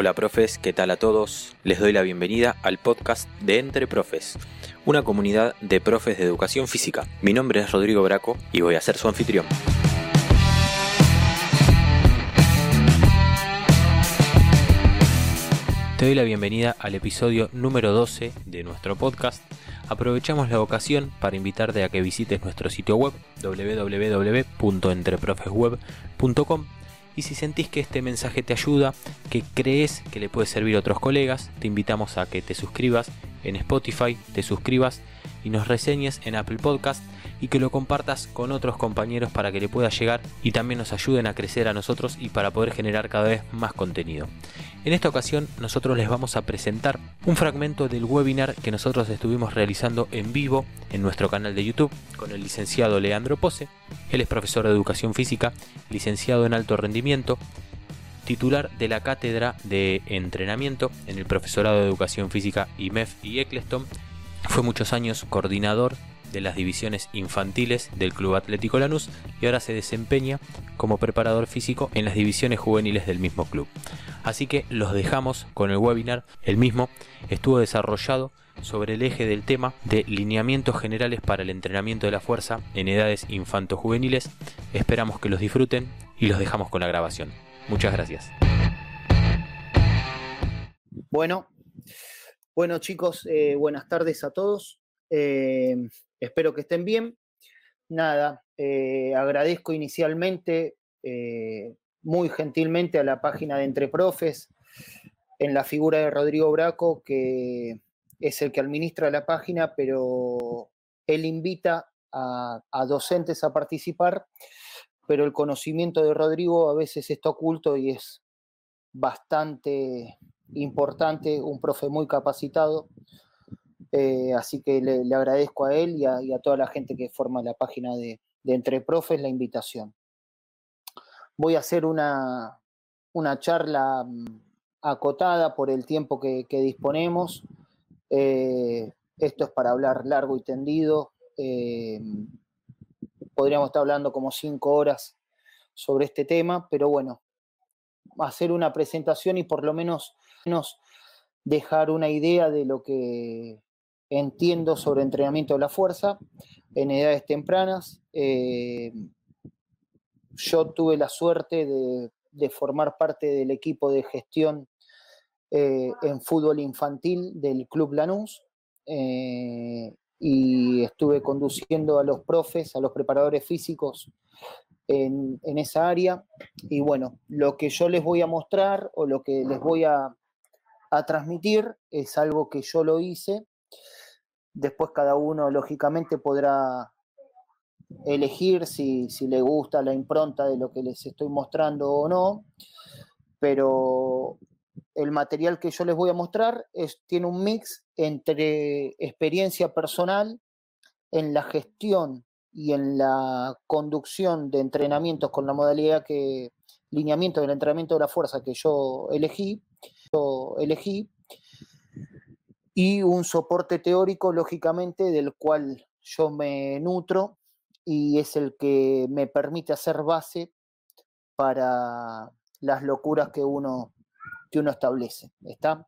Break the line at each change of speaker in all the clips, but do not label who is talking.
Hola profes, ¿qué tal a todos? Les doy la bienvenida al podcast de Entre Profes, una comunidad de profes de educación física. Mi nombre es Rodrigo Braco y voy a ser su anfitrión. Te doy la bienvenida al episodio número 12 de nuestro podcast. Aprovechamos la ocasión para invitarte a que visites nuestro sitio web www.entreprofesweb.com y si sentís que este mensaje te ayuda, que crees que le puede servir a otros colegas, te invitamos a que te suscribas en Spotify, te suscribas y nos reseñes en Apple Podcast y que lo compartas con otros compañeros para que le pueda llegar y también nos ayuden a crecer a nosotros y para poder generar cada vez más contenido. En esta ocasión nosotros les vamos a presentar un fragmento del webinar que nosotros estuvimos realizando en vivo en nuestro canal de YouTube con el licenciado Leandro Pose. Él es profesor de educación física, licenciado en alto rendimiento, titular de la cátedra de entrenamiento en el profesorado de educación física IMEF y Eccleston. Fue muchos años coordinador de las divisiones infantiles del Club Atlético Lanús y ahora se desempeña como preparador físico en las divisiones juveniles del mismo club. Así que los dejamos con el webinar. El mismo estuvo desarrollado sobre el eje del tema de lineamientos generales para el entrenamiento de la fuerza en edades infanto-juveniles. Esperamos que los disfruten y los dejamos con la grabación. Muchas gracias.
Bueno, bueno chicos, eh, buenas tardes a todos. Eh, Espero que estén bien. Nada, eh, agradezco inicialmente eh, muy gentilmente a la página de Entre Profes en la figura de Rodrigo Braco, que es el que administra la página, pero él invita a, a docentes a participar, pero el conocimiento de Rodrigo a veces está oculto y es bastante importante, un profe muy capacitado eh, así que le, agradezco a él y a, toda la gente que forma la página de, Entre Profes la invitación. Voy a hacer una, charla mm, acotada por el tiempo que, disponemos. Eh, esto es para hablar largo y tendido. Eh, podríamos estar hablando como cinco horas sobre este tema, pero bueno, hacer una presentación y por lo menos dejar una idea de lo que entiendo sobre entrenamiento de la fuerza en edades tempranas. Eh, yo tuve la suerte de, formar parte del equipo de gestión eh, en fútbol infantil del Club Lanús eh, y estuve conduciendo a los profes, a los preparadores físicos en, esa área. Y bueno, lo que yo les voy a mostrar o lo que les voy a transmitir es algo que yo lo hice Después cada uno, lógicamente, podrá elegir si, le gusta la impronta de lo que les estoy mostrando o no, pero el material que yo les voy a mostrar tiene un mix entre experiencia personal en la gestión y en la conducción de entrenamientos con la modalidad que, lineamiento del entrenamiento de la fuerza que yo elegí, yo elegí y un soporte teórico, lógicamente, del cual yo me nutro y es el que me permite hacer base para las locuras que uno, que uno establece. ¿está?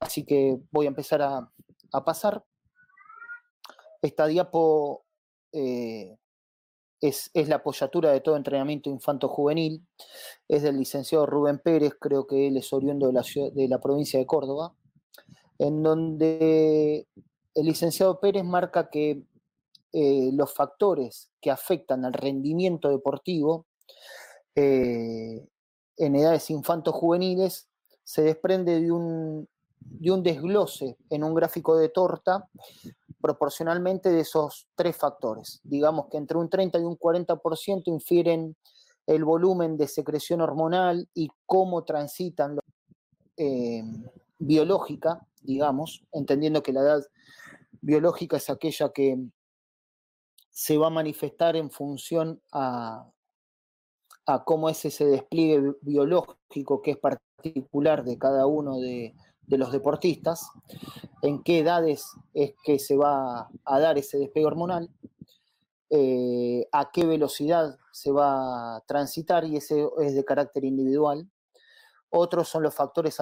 Así que voy a empezar a, pasar. Esta diapo eh, es, la apoyatura de todo entrenamiento infanto-juvenil. Es del licenciado Rubén Pérez, creo que él es oriundo de la, de la provincia de Córdoba en donde el licenciado Pérez marca que eh, los factores que afectan al rendimiento deportivo eh, en edades infanto-juveniles se desprende de un, de un desglose en un gráfico de torta proporcionalmente de esos tres factores. Digamos que entre un 30 y un 40% infieren el volumen de secreción hormonal y cómo transitan los, eh, biológica, digamos, entendiendo que la edad biológica es aquella que se va a manifestar en función a, cómo es ese despliegue biológico que es particular de cada uno de, los deportistas, en qué edades es que se va a dar ese despegue hormonal, eh, a qué velocidad se va a transitar y ese es de carácter individual. Otros son los factores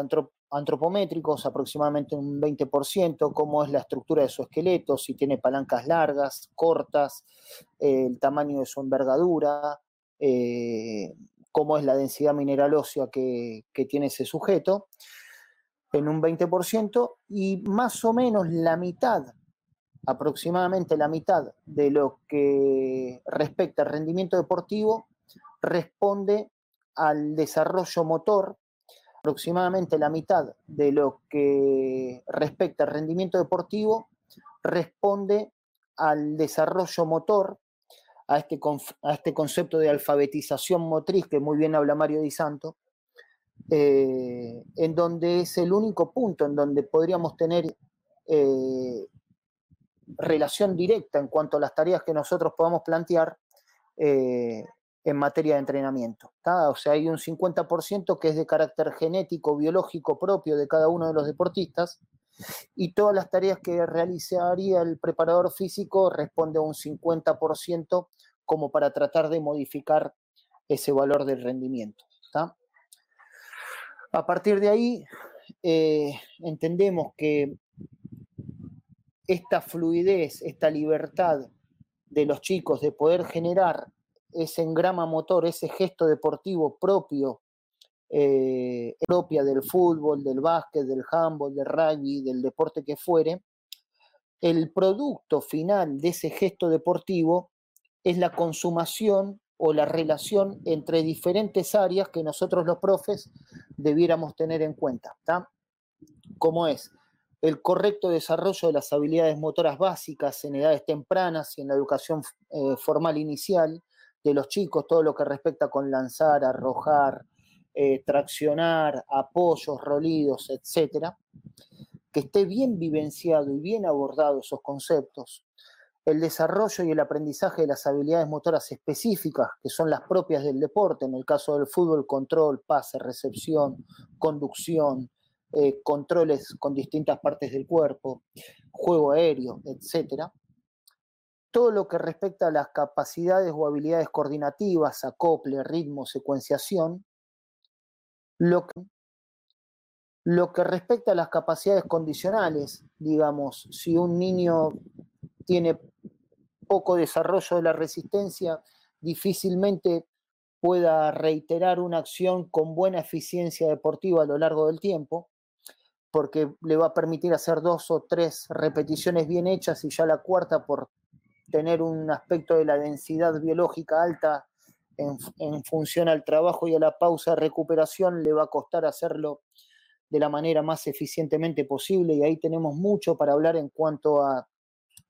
antropométricos, aproximadamente un 20%, cómo es la estructura de su esqueleto, si tiene palancas largas, cortas, el tamaño de su envergadura, eh, cómo es la densidad mineral ósea que, que tiene ese sujeto, en un 20%, y más o menos la mitad, aproximadamente la mitad de lo que respecta al rendimiento deportivo, responde al desarrollo motor aproximadamente la mitad de lo que respecta al rendimiento deportivo responde al desarrollo motor, a este, a este concepto de alfabetización motriz que muy bien habla Mario Di Santo, eh, en donde es el único punto en donde podríamos tener eh, relación directa en cuanto a las tareas que nosotros podamos plantear eh, en materia de entrenamiento. O sea, hay un 50% que es de carácter genético, biológico propio de cada uno de los deportistas y todas las tareas que realizaría el preparador físico responde a un 50% como para tratar de modificar ese valor del rendimiento. A partir de ahí, eh, entendemos que esta fluidez, esta libertad de los chicos de poder generar ese engrama motor, ese gesto deportivo propio, eh, propia del fútbol, del básquet, del handball, del rugby, del deporte que fuere, el producto final de ese gesto deportivo es la consumación o la relación entre diferentes áreas que nosotros los profes debiéramos tener en cuenta. Como es el correcto desarrollo de las habilidades motoras básicas en edades tempranas y en la educación eh, formal inicial, de los chicos, todo lo que respecta con lanzar, arrojar, eh, traccionar, apoyos, rolidos, etcétera, que esté bien vivenciado y bien abordado esos conceptos, el desarrollo y el aprendizaje de las habilidades motoras específicas, que son las propias del deporte, en el caso del fútbol, control, pase, recepción, conducción, eh, controles con distintas partes del cuerpo, juego aéreo, etcétera todo lo que respecta a las capacidades o habilidades coordinativas, acople, ritmo, secuenciación, lo que, respecta a las capacidades condicionales, digamos, si un niño tiene poco desarrollo de la resistencia, difícilmente pueda reiterar una acción con buena eficiencia deportiva a lo largo del tiempo, porque le va a permitir hacer dos o tres repeticiones bien hechas y ya la cuarta por tener un aspecto de la densidad biológica alta en, función al trabajo y a la pausa recuperación, le va a costar hacerlo de la manera más eficientemente posible y ahí tenemos mucho para hablar en cuanto a,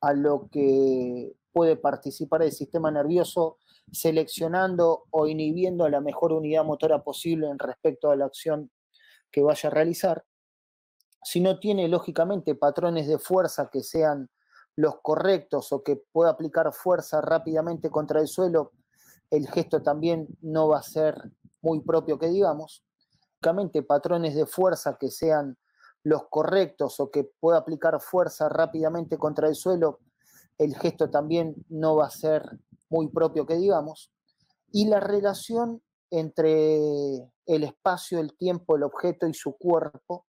a lo que puede participar el sistema nervioso seleccionando o inhibiendo la mejor unidad motora posible en respecto a la acción que vaya a realizar. Si no tiene, lógicamente, patrones de fuerza que sean los correctos o que pueda aplicar fuerza rápidamente contra el suelo, el gesto también no va a ser muy propio que digamos. Únicamente patrones de fuerza que sean los correctos o que pueda aplicar fuerza rápidamente contra el suelo, el gesto también no va a ser muy propio que digamos. Y la relación entre el espacio, el tiempo, el objeto y su cuerpo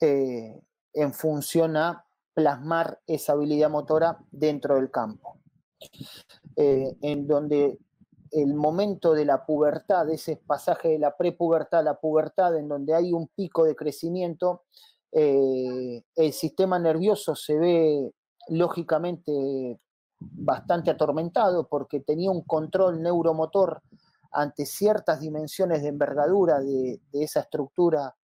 eh, en función a plasmar esa habilidad motora dentro del campo. Eh, en donde el momento de la pubertad, ese pasaje de la prepubertad a la pubertad, en donde hay un pico de crecimiento, eh, el sistema nervioso se ve lógicamente bastante atormentado porque tenía un control neuromotor ante ciertas dimensiones de envergadura de, de esa estructura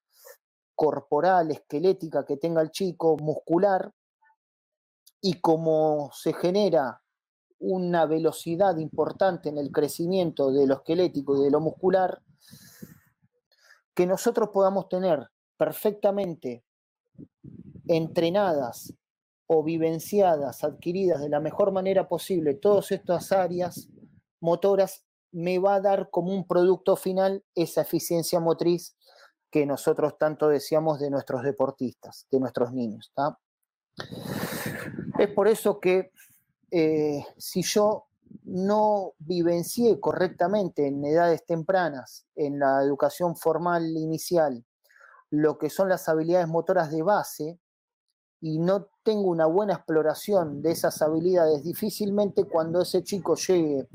corporal, esquelética que tenga el chico, muscular, y como se genera una velocidad importante en el crecimiento de lo esquelético y de lo muscular, que nosotros podamos tener perfectamente entrenadas o vivenciadas, adquiridas de la mejor manera posible todas estas áreas motoras, me va a dar como un producto final esa eficiencia motriz que nosotros tanto deseamos de nuestros deportistas, de nuestros niños. ¿está? Es por eso que eh, si yo no vivencié correctamente en edades tempranas, en la educación formal inicial, lo que son las habilidades motoras de base, y no tengo una buena exploración de esas habilidades, difícilmente cuando ese chico llegue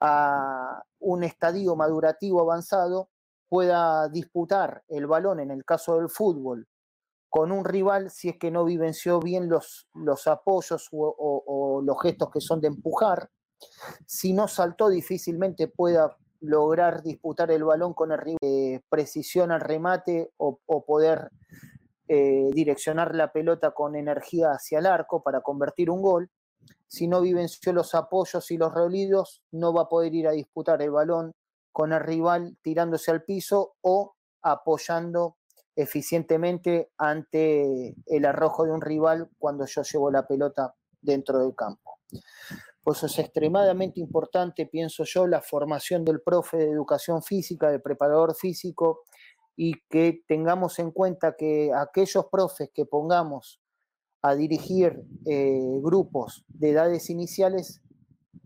a un estadio madurativo avanzado pueda disputar el balón, en el caso del fútbol, con un rival si es que no vivenció bien los, apoyos o, los gestos que son de empujar. Si no saltó, difícilmente pueda lograr disputar el balón con el rival, eh, precisión al remate o, poder eh, direccionar la pelota con energía hacia el arco para convertir un gol. Si no vivenció los apoyos y los rolidos, no va a poder ir a disputar el balón con el rival tirándose al piso o apoyando eficientemente ante el arrojo de un rival cuando yo llevo la pelota dentro del campo. Pues es extremadamente importante, pienso yo, la formación del profe de educación física, del preparador físico, y que tengamos en cuenta que aquellos profes que pongamos a dirigir eh, grupos de edades iniciales,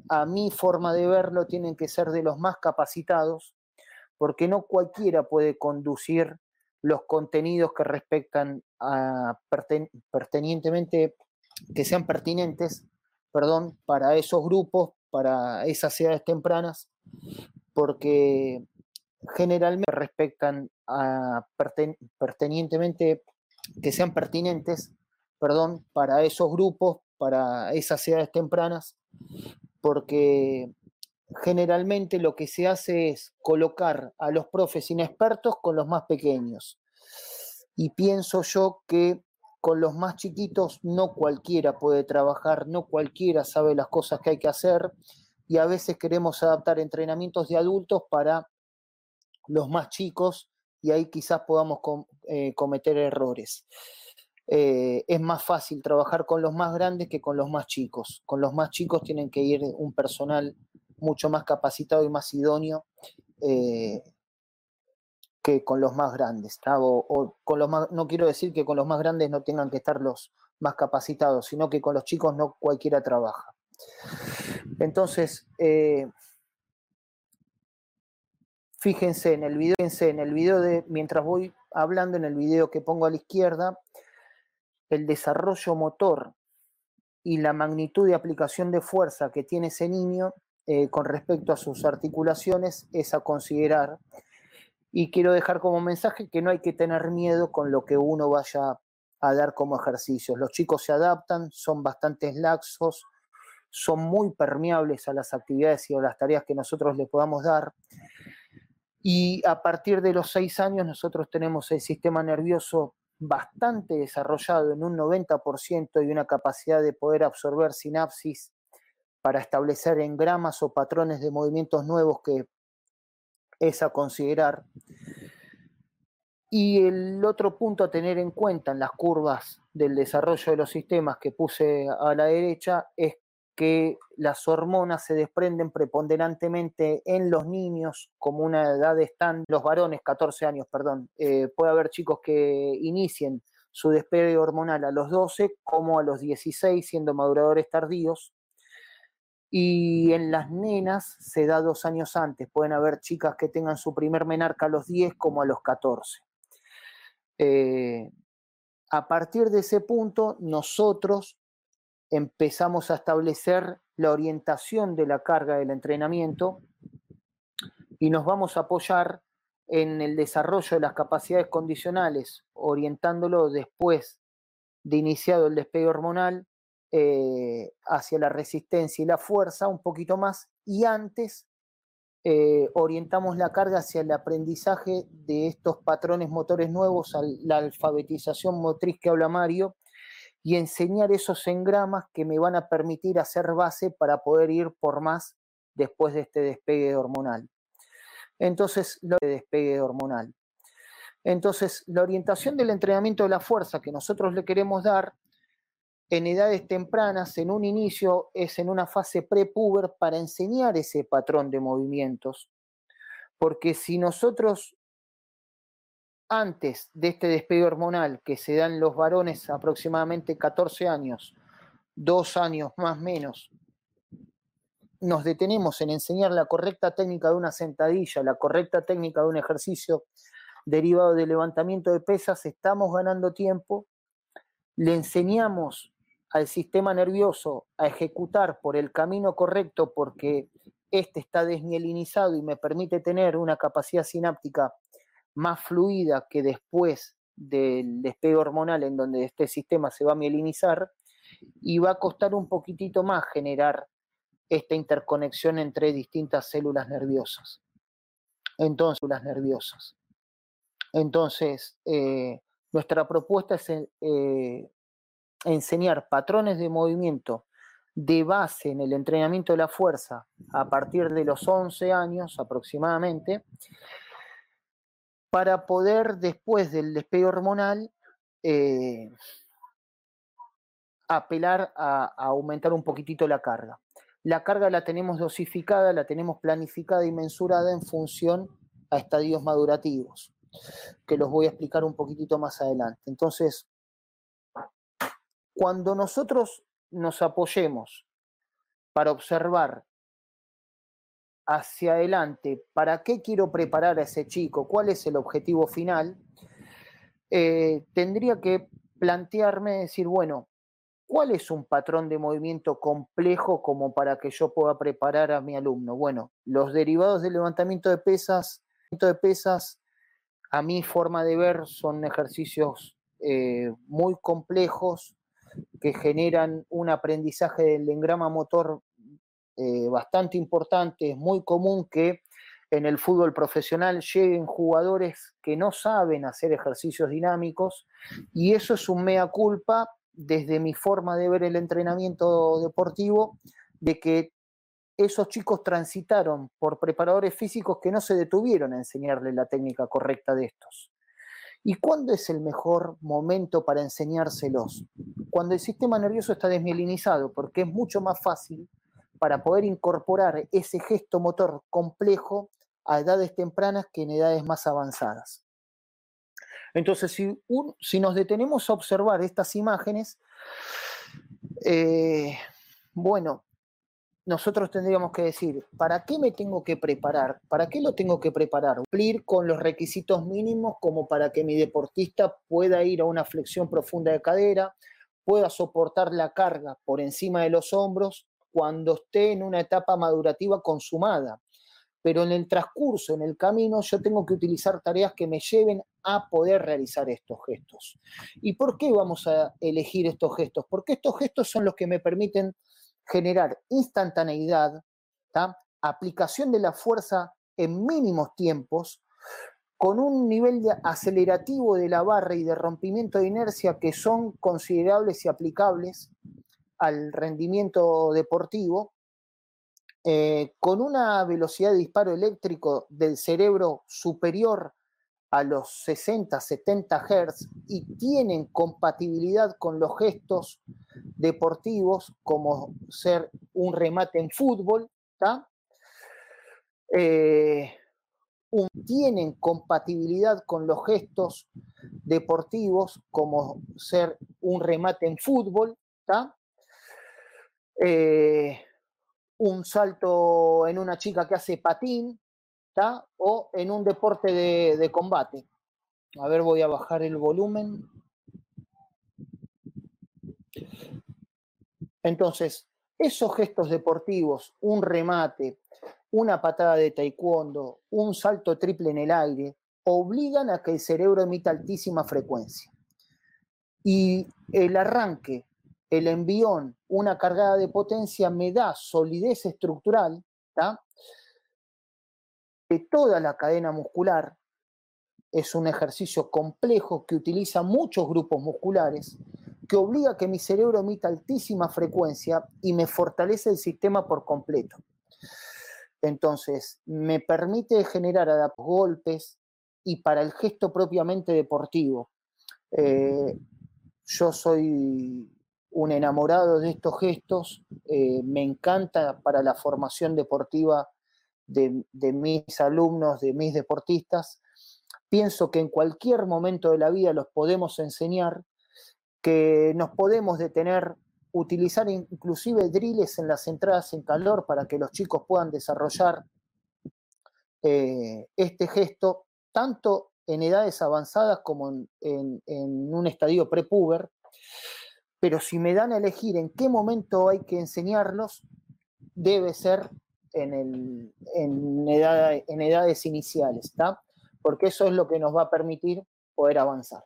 a mi forma de verlo, tienen que ser de los más capacitados, porque no cualquiera puede conducir los contenidos que respectan a pertenientemente, que sean pertinentes, perdón, para esos grupos, para esas edades tempranas, porque generalmente respectan a pertenientemente que sean pertinentes, perdón, para esos grupos, para esas edades tempranas, porque generalmente lo que se hace es colocar a los profes inexpertos con los más pequeños. Y pienso yo que con los más chiquitos no cualquiera puede trabajar, no cualquiera sabe las cosas que hay que hacer y a veces queremos adaptar entrenamientos de adultos para los más chicos y ahí quizás podamos eh, cometer errores. Eh, es más fácil trabajar con los más grandes que con los más chicos. Con los más chicos tienen que ir un personal mucho más capacitado y más idóneo eh, que con los más grandes. O, con los no quiero decir que con los más grandes no tengan que estar los más capacitados, sino que con los chicos no cualquiera trabaja. Entonces, Fíjense en el video, en el video de, mientras voy hablando en el video que pongo a la izquierda, el desarrollo motor y la magnitud de aplicación de fuerza que tiene ese niño eh, con respecto a sus articulaciones es a considerar. Y quiero dejar como mensaje que no hay que tener miedo con lo que uno vaya a dar como ejercicios. Los chicos se adaptan, son bastante laxos, son muy permeables a las actividades y a las tareas que nosotros les podamos dar. Y a partir de los seis años nosotros tenemos el sistema nervioso bastante desarrollado en un 90% y una capacidad de poder absorber sinapsis para establecer engramas o patrones de movimientos nuevos que es a considerar. Y el otro punto a tener en cuenta en las curvas del desarrollo de los sistemas que puse a la derecha es que las hormonas se desprenden preponderantemente en los niños como una edad estándar, los varones, 14 años, perdón. Eh, puede haber chicos que inicien su despegue hormonal a los 12 como a los 16, siendo maduradores tardíos. Y en las nenas se da dos años antes. Pueden haber chicas que tengan su primer menarca a los 10 como a los 14. Eh, a partir de ese punto, nosotros empezamos a establecer la orientación de la carga del entrenamiento y nos vamos a apoyar en el desarrollo de las capacidades condicionales, orientándolo después de iniciado el despegue hormonal eh, hacia la resistencia y la fuerza un poquito más y antes eh, orientamos la carga hacia el aprendizaje de estos patrones motores nuevos, la alfabetización motriz que habla Mario, y enseñar esos engramas que me van a permitir hacer base para poder ir por más después de este despegue hormonal. Entonces, lo de despegue hormonal. Entonces, la orientación del entrenamiento de la fuerza que nosotros le queremos dar en edades tempranas, en un inicio, es en una fase prepuber para enseñar ese patrón de movimientos. Porque si nosotros antes de este despegue hormonal que se da en los varones aproximadamente 14 años, dos años más menos, nos detenemos en enseñar la correcta técnica de una sentadilla, la correcta técnica de un ejercicio derivado del levantamiento de pesas, estamos ganando tiempo, le enseñamos al sistema nervioso a ejecutar por el camino correcto porque este está desmielinizado y me permite tener una capacidad sináptica más fluida que después del despegue hormonal en donde este sistema se va a mielinizar y va a costar un poquitito más generar esta interconexión entre distintas células nerviosas. Entonces, células nerviosas. Entonces, eh, nuestra propuesta es eh, enseñar patrones de movimiento de base en el entrenamiento de la fuerza a partir de los 11 años aproximadamente, para poder después del despegue hormonal eh, apelar a, aumentar un poquitito la carga. La carga la tenemos dosificada, la tenemos planificada y mensurada en función a estadios madurativos, que los voy a explicar un poquitito más adelante. Entonces, cuando nosotros nos apoyemos para observar hacia adelante, ¿para qué quiero preparar a ese chico? ¿Cuál es el objetivo final? Eh, tendría que plantearme, decir, bueno, ¿cuál es un patrón de movimiento complejo como para que yo pueda preparar a mi alumno? Bueno, los derivados del levantamiento de pesas, de pesas, a mi forma de ver, son ejercicios eh, muy complejos, que generan un aprendizaje del engrama motor eh, bastante importante. Es muy común que en el fútbol profesional lleguen jugadores que no saben hacer ejercicios dinámicos y eso es un mea culpa desde mi forma de ver el entrenamiento deportivo, de que esos chicos transitaron por preparadores físicos que no se detuvieron a enseñarle la técnica correcta de estos. ¿Y cuándo es el mejor momento para enseñárselos? Cuando el sistema nervioso está desmielinizado, porque es mucho más fácil para poder incorporar ese gesto motor complejo a edades tempranas que en edades más avanzadas. Entonces, si, nos detenemos a observar estas imágenes, eh, bueno, nosotros tendríamos que decir, ¿para qué me tengo que preparar? ¿Para qué lo tengo que preparar? Cumplir con los requisitos mínimos como para que mi deportista pueda ir a una flexión profunda de cadera, pueda soportar la carga por encima de los hombros cuando esté en una etapa madurativa consumada. Pero en el transcurso, en el camino, yo tengo que utilizar tareas que me lleven a poder realizar estos gestos. ¿Y por qué vamos a elegir estos gestos? Porque estos gestos son los que me permiten generar instantaneidad, aplicación de la fuerza en mínimos tiempos, con un nivel de acelerativo de la barra y de rompimiento de inercia que son considerables y aplicables al rendimiento deportivo, eh, con una velocidad de disparo eléctrico del cerebro superior a los 60, 70 Hz y tienen compatibilidad con los gestos deportivos como ser un remate en fútbol, eh, tienen compatibilidad con los gestos deportivos como ser un remate en fútbol, eh, un salto en una chica que hace patín, o en un deporte de, combate. A ver, voy a bajar el volumen. Entonces, esos gestos deportivos, un remate, una patada de taekwondo, un salto triple en el aire, obligan a que el cerebro emita altísima frecuencia. Y el arranque, el envión, una cargada de potencia me da solidez estructural, de toda la cadena muscular. Es un ejercicio complejo que utiliza muchos grupos musculares, que obliga a que mi cerebro emita altísima frecuencia y me fortalece el sistema por completo. Entonces, me permite generar golpes y para el gesto propiamente deportivo. Eh, yo soy un enamorado de estos gestos, eh, me encanta para la formación deportiva de, mis alumnos, de mis deportistas. Pienso que en cualquier momento de la vida los podemos enseñar, que nos podemos detener utilizar inclusive drills en las entradas en calor para que los chicos puedan desarrollar eh, este gesto, tanto en edades avanzadas como en, un estadio prepuber, pero si me dan a elegir en qué momento hay que enseñarlos, debe ser en, en, edades iniciales, ¿está? Porque eso es lo que nos va a permitir poder avanzar.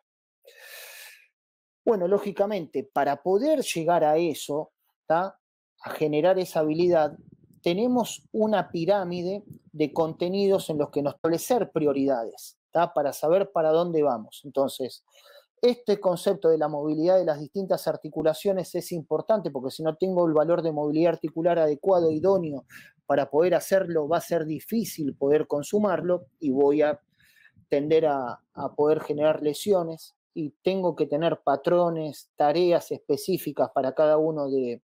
Bueno, lógicamente, para poder llegar a eso, a generar esa habilidad, tenemos una pirámide de contenidos en los que nos establecer prioridades, para saber para dónde vamos. Entonces, este concepto de la movilidad de las distintas articulaciones es importante porque si no tengo el valor de movilidad articular adecuado, idóneo, para poder hacerlo va a ser difícil poder consumarlo y voy a tender a poder generar lesiones y tengo que tener patrones, tareas específicas para cada uno de,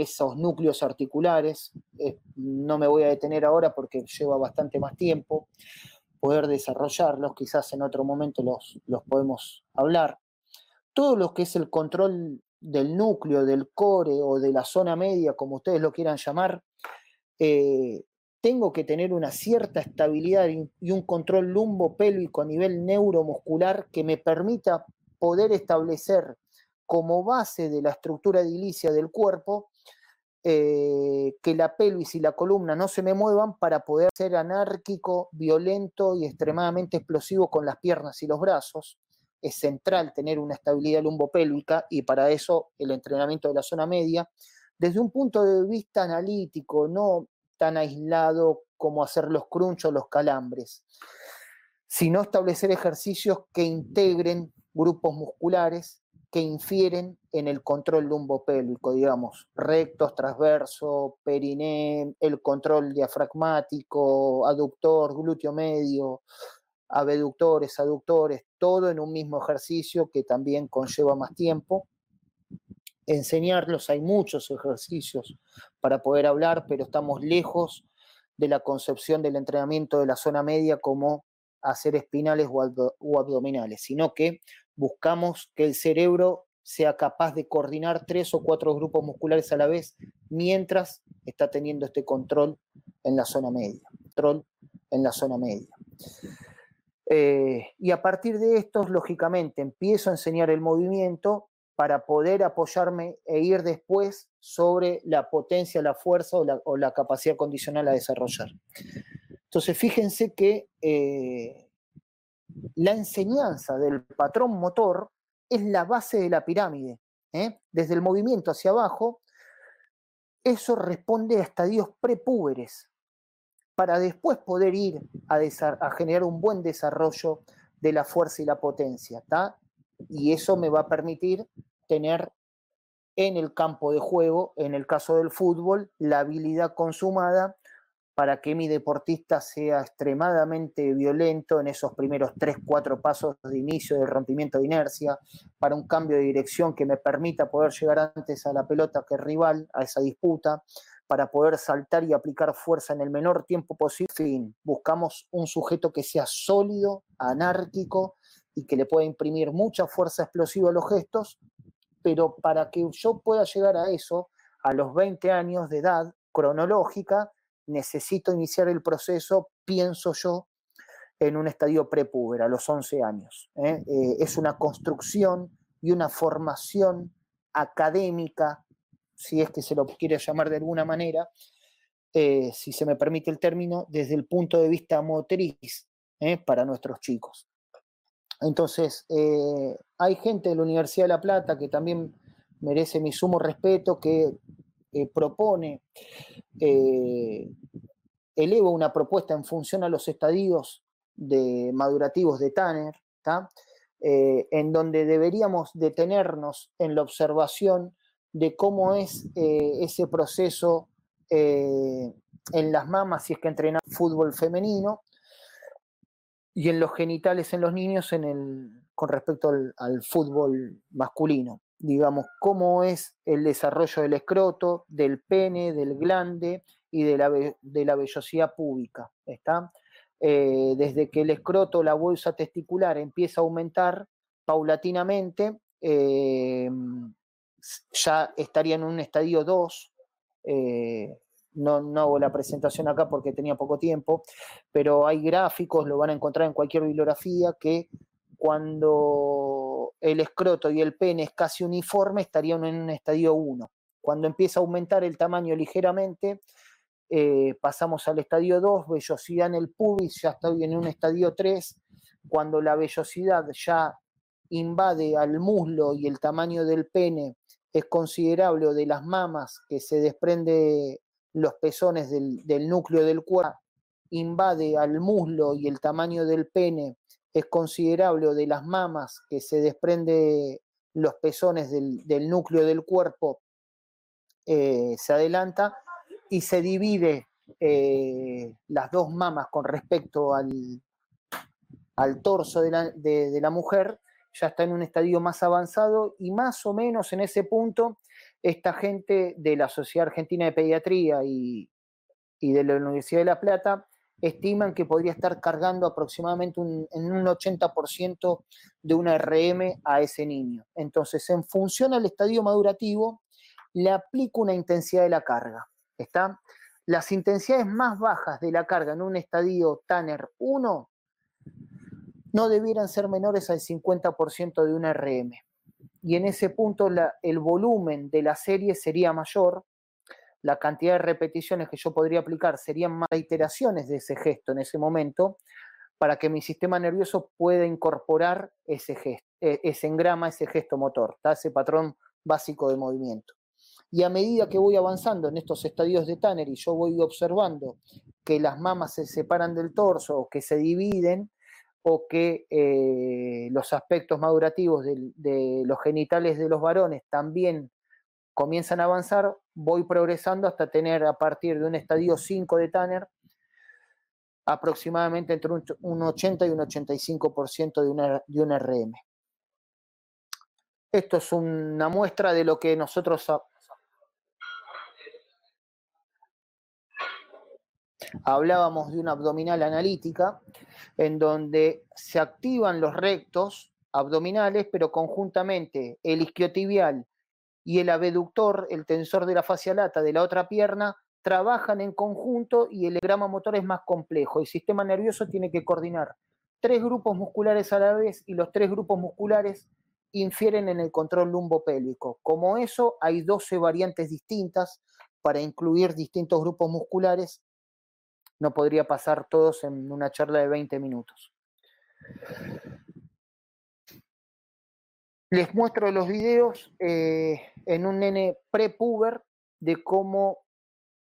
esos núcleos articulares. Eh, no me voy a detener ahora porque lleva bastante más tiempo poder desarrollarlos, quizás en otro momento los podemos hablar. Todo lo que es el control del núcleo, del core o de la zona media, como ustedes lo quieran llamar, eh, tengo que tener una cierta estabilidad y un control lumbo-pélvico a nivel neuromuscular que me permita poder establecer como base de la estructura edilicia del cuerpo eh, que la pelvis y la columna no se me muevan para poder ser anárquico, violento y extremadamente explosivo con las piernas y los brazos. Es central tener una estabilidad lumbopélvica y para eso el entrenamiento de la zona media, desde un punto de vista analítico, no tan aislado como hacer los crunchos o los calambres, sino establecer ejercicios que integren grupos musculares que infieren en el control lumbopélvico, digamos, rectos, transverso, periné, el control diafragmático, aductor, glúteo medio, abductores, aductores, todo en un mismo ejercicio que también conlleva más tiempo enseñarlos. Hay muchos ejercicios para poder hablar, pero estamos lejos de la concepción del entrenamiento de la zona media como hacer espinales o, abdominales, sino que buscamos que el cerebro sea capaz de coordinar tres o cuatro grupos musculares a la vez mientras está teniendo este control en la zona media. Control en la zona media. Eh, y a partir de esto, lógicamente, empiezo a enseñar el movimiento para poder apoyarme e ir después sobre la potencia, la fuerza o la, capacidad condicional a desarrollar. Entonces, fíjense que eh, la enseñanza del patrón motor es la base de la pirámide. ¿eh? Desde el movimiento hacia abajo, eso responde a estadios prepúberes, para después poder ir a, generar un buen desarrollo de la fuerza y la potencia. Y eso me va a permitir tener en el campo de juego, en el caso del fútbol, la habilidad consumada para que mi deportista sea extremadamente violento en esos primeros 3, 4 pasos de inicio del rompimiento de inercia, para un cambio de dirección que me permita poder llegar antes a la pelota que el rival, a esa disputa, para poder saltar y aplicar fuerza en el menor tiempo posible. Fin, buscamos un sujeto que sea sólido, anárquico y que le pueda imprimir mucha fuerza explosiva a los gestos, pero para que yo pueda llegar a eso, a los 20 años de edad cronológica, necesito iniciar el proceso, pienso yo, en un estadio prepúber, a los 11 años. ¿eh? Eh, es una construcción y una formación académica, si es que se lo quiere llamar de alguna manera, eh, si se me permite el término, desde el punto de vista motriz para nuestros chicos. Entonces, eh, hay gente de la Universidad de La Plata que también merece mi sumo respeto, que propone, eh, eleva una propuesta en función a los estadios de madurativos de Tanner, eh, en donde deberíamos detenernos en la observación de cómo es ese proceso en las mamas si es que entrenan fútbol femenino, y en los genitales en los niños con respecto al, fútbol masculino. Digamos, cómo es el desarrollo del escroto, del pene, del glande y de la, de la vellosidad púbica. ¿está? Eh, desde que el escroto, la bolsa testicular empieza a aumentar paulatinamente, eh, ya estaría en un estadio 2. Eh, no, no hago la presentación acá porque tenía poco tiempo, pero hay gráficos, lo van a encontrar en cualquier bibliografía, que cuando el escroto y el pene es casi uniforme, estarían en un estadio 1. Cuando empieza a aumentar el tamaño ligeramente, eh, pasamos al estadio 2, vellosidad en el pubis, ya estoy en un estadio 3. Cuando la vellosidad ya invade al muslo y el tamaño del pene es considerable o de las mamas que se desprende los pezones del, núcleo del cuerpo, invade al muslo y el tamaño del pene es considerable o de las mamas que se desprende los pezones del, núcleo del cuerpo, eh, se adelanta y se divide eh, las dos mamas con respecto al, al torso de la, de la, mujer, ya está en un estadio más avanzado y más o menos en ese punto esta gente de la Sociedad Argentina de Pediatría y, de la Universidad de La Plata estiman que podría estar cargando aproximadamente un, en un 80% de una RM a ese niño. Entonces, en función al estadio madurativo, le aplico una intensidad de la carga. ¿Está? Las intensidades más bajas de la carga en un estadio Tanner 1 no debieran ser menores al 50% de una RM. Y en ese punto el volumen de la serie sería mayor, la cantidad de repeticiones que yo podría aplicar serían más iteraciones de ese gesto en ese momento, para que mi sistema nervioso pueda incorporar ese gesto, ese engrama, ese gesto motor, ese patrón básico de movimiento. Y a medida que voy avanzando en estos estadios de Tanner y yo voy observando que las mamas se separan del torso o que se dividen, o que eh, los aspectos madurativos de, los genitales de los varones también comienzan a avanzar, voy progresando hasta tener a partir de un estadio 5 de Tanner aproximadamente entre un, un 80 y un 85% de de una RM. Esto es una muestra de lo que nosotros hablábamos de una abdominal analítica, en donde se activan los rectos abdominales, pero conjuntamente el isquiotibial y el abductor, el tensor de la fascia lata de la otra pierna, trabajan en conjunto y el grama motor es más complejo. El sistema nervioso tiene que coordinar tres grupos musculares a la vez y los tres grupos musculares infieren en el control lumbopélvico. Como eso, hay 12 variantes distintas para incluir distintos grupos musculares no podría pasar todos en una charla de 20 minutos. Les muestro los videos eh, en un nene prepuber de cómo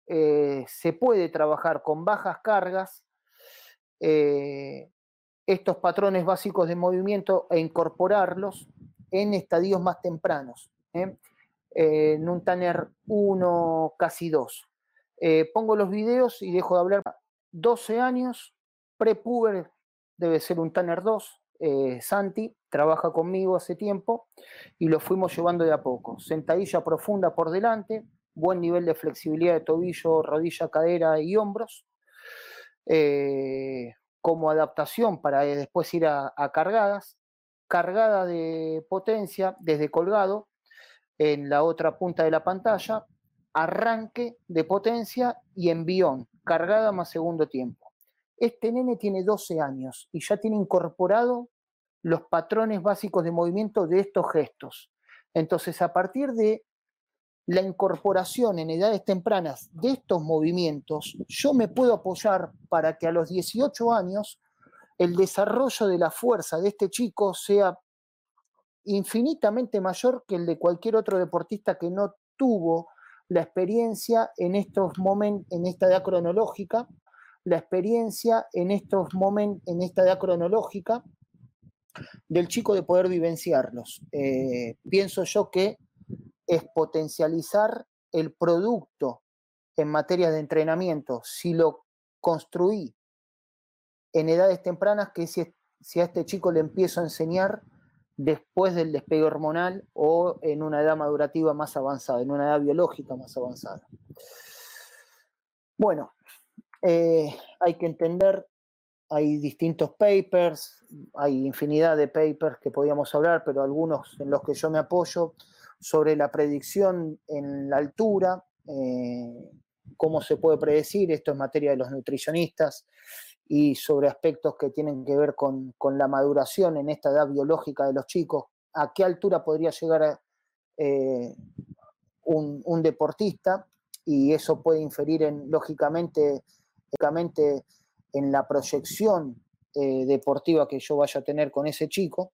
eh, se puede trabajar con bajas cargas eh, estos patrones básicos de movimiento e incorporarlos en estadios más tempranos, en un Tanner 1, casi 2. Pongo los videos y dejo de hablar 12 años, prepuber, debe ser un Tanner 2, eh, Santi, trabaja conmigo hace tiempo y lo fuimos llevando de a poco. Sentadilla profunda por delante, buen nivel de flexibilidad de tobillo, rodilla, cadera y hombros. Eh, como adaptación para después ir a cargadas, cargada de potencia desde colgado en la otra punta de la pantalla, arranque de potencia y envión, cargada más segundo tiempo. Este nene tiene 12 años y ya tiene incorporado los patrones básicos de movimiento de estos gestos. Entonces, a partir de la incorporación en edades tempranas de estos movimientos, yo me puedo apoyar para que a los 18 años el desarrollo de la fuerza de este chico sea infinitamente mayor que el de cualquier otro deportista que no tuvo la experiencia en estos momentos, en esta edad cronológica, la experiencia en estos momentos, en esta edad cronológica del chico de poder vivenciarlos. Eh, pienso yo que es potencializar el producto en materia de entrenamiento, si lo construí en edades tempranas, que si, si a este chico le empiezo a enseñar después del despegue hormonal o en una edad madurativa más avanzada, en una edad biológica más avanzada. Bueno, eh, hay que entender, hay distintos papers, hay infinidad de papers que podíamos hablar, pero algunos en los que yo me apoyo sobre la predicción en la altura, cómo se puede predecir, esto es materia de los nutricionistas, y sobre aspectos que tienen que ver con, la maduración en esta edad biológica de los chicos, a qué altura podría llegar eh, un, deportista, y eso puede inferir en, lógicamente, lógicamente en la proyección eh, deportiva que yo vaya a tener con ese chico.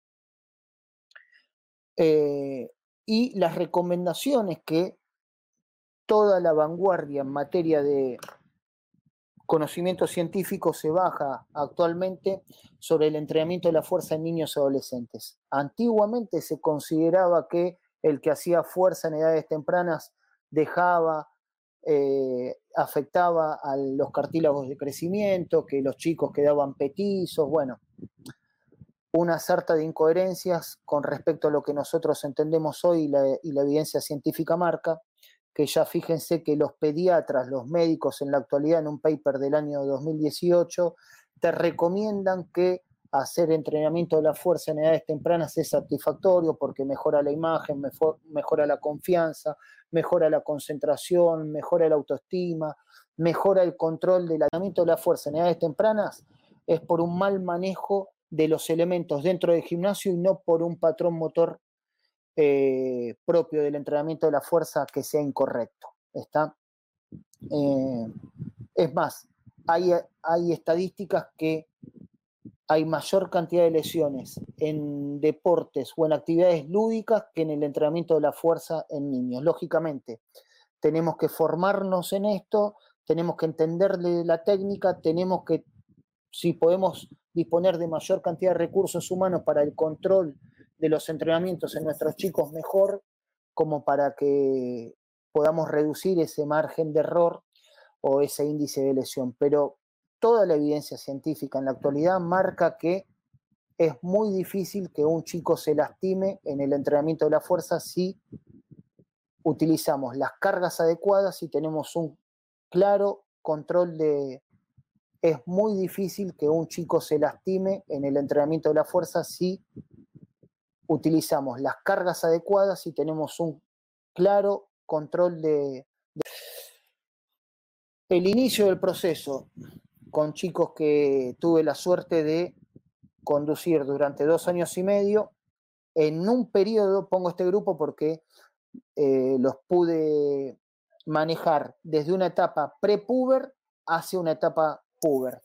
Eh, y las recomendaciones que toda la vanguardia en materia de conocimiento científico se baja actualmente sobre el entrenamiento de la fuerza en niños y adolescentes. Antiguamente se consideraba que el que hacía fuerza en edades tempranas dejaba, eh, afectaba a los cartílagos de crecimiento, que los chicos quedaban petizos, bueno, una sarta de incoherencias con respecto a lo que nosotros entendemos hoy y la evidencia científica marca que ya fíjense que los pediatras, los médicos en la actualidad, en un paper del año 2018, te recomiendan que hacer entrenamiento de la fuerza en edades tempranas es satisfactorio porque mejora la imagen, mejora la confianza, mejora la concentración, mejora la autoestima, mejora el control del entrenamiento de la fuerza en edades tempranas, es por un mal manejo de los elementos dentro del gimnasio y no por un patrón motor eh, propio del entrenamiento de la fuerza que sea incorrecto. ¿está? Eh, es más, hay, hay estadísticas que hay mayor cantidad de lesiones en deportes o en actividades lúdicas que en el entrenamiento de la fuerza en niños. Lógicamente, tenemos que formarnos en esto, tenemos que entenderle la técnica, tenemos que, si podemos disponer de mayor cantidad de recursos humanos para el control de los entrenamientos en nuestros chicos mejor, como para que podamos reducir ese margen de error o ese índice de lesión. Pero toda la evidencia científica en la actualidad marca que es muy difícil que un chico se lastime en el entrenamiento de la fuerza si utilizamos las cargas adecuadas y tenemos un claro control de... Es muy difícil que un chico se lastime en el entrenamiento de la fuerza si utilizamos las cargas adecuadas y tenemos un claro control de, el inicio del proceso con chicos que tuve la suerte de conducir durante dos años y medio. En un periodo, pongo este grupo porque eh, los pude manejar desde una etapa pre-puber hacia una etapa puber.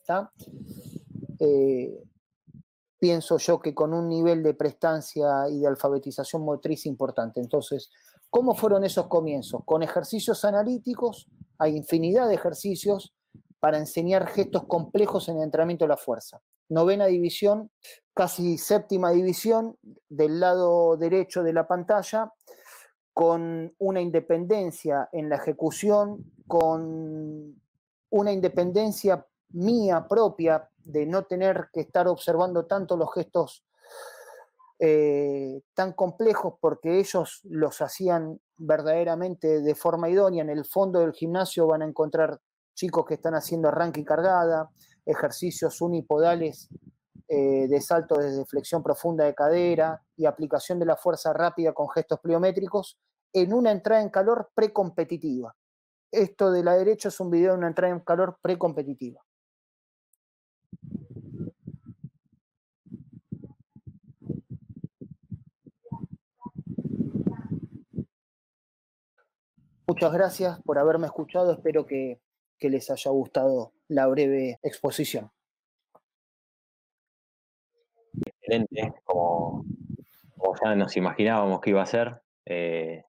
Pienso yo que con un nivel de prestancia y de alfabetización motriz importante. Entonces, ¿cómo fueron esos comienzos? Con ejercicios analíticos, hay infinidad de ejercicios para enseñar gestos complejos en el entrenamiento de la fuerza. Novena división, casi séptima división del lado derecho de la pantalla, con una independencia en la ejecución, con una independencia mía propia de no tener que estar observando tanto los gestos eh, tan complejos porque ellos los hacían verdaderamente de forma idónea. En el fondo del gimnasio van a encontrar chicos que están haciendo arranque y cargada, ejercicios unipodales eh, de salto desde flexión profunda de cadera y aplicación de la fuerza rápida con gestos pliométricos en una entrada en calor precompetitiva. Esto de la derecha es un video de una entrada en calor precompetitiva. Muchas gracias por haberme escuchado. Espero que, les haya gustado la breve exposición.
Excelente, como, ya nos imaginábamos que iba a ser. Eh,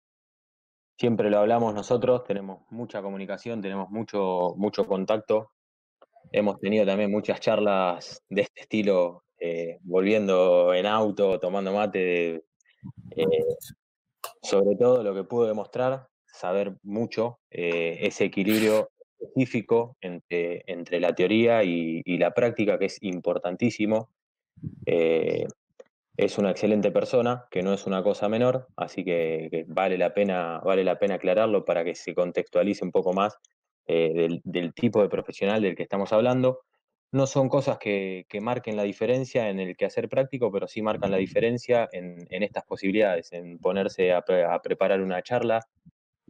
siempre lo hablamos nosotros, tenemos mucha comunicación, tenemos mucho, mucho contacto. Hemos tenido también muchas charlas de este estilo, eh, volviendo en auto, tomando mate. Eh, sobre todo lo que pudo demostrar saber mucho eh, ese equilibrio específico entre, entre la teoría y, la práctica, que es importantísimo. Eh, es una excelente persona, que no es una cosa menor, así que, vale, la pena, vale la pena aclararlo para que se contextualice un poco más eh, del, tipo de profesional del que estamos hablando. no son cosas que, marquen la diferencia en el quehacer práctico, pero sí marcan la diferencia en, estas posibilidades, en ponerse a, preparar una charla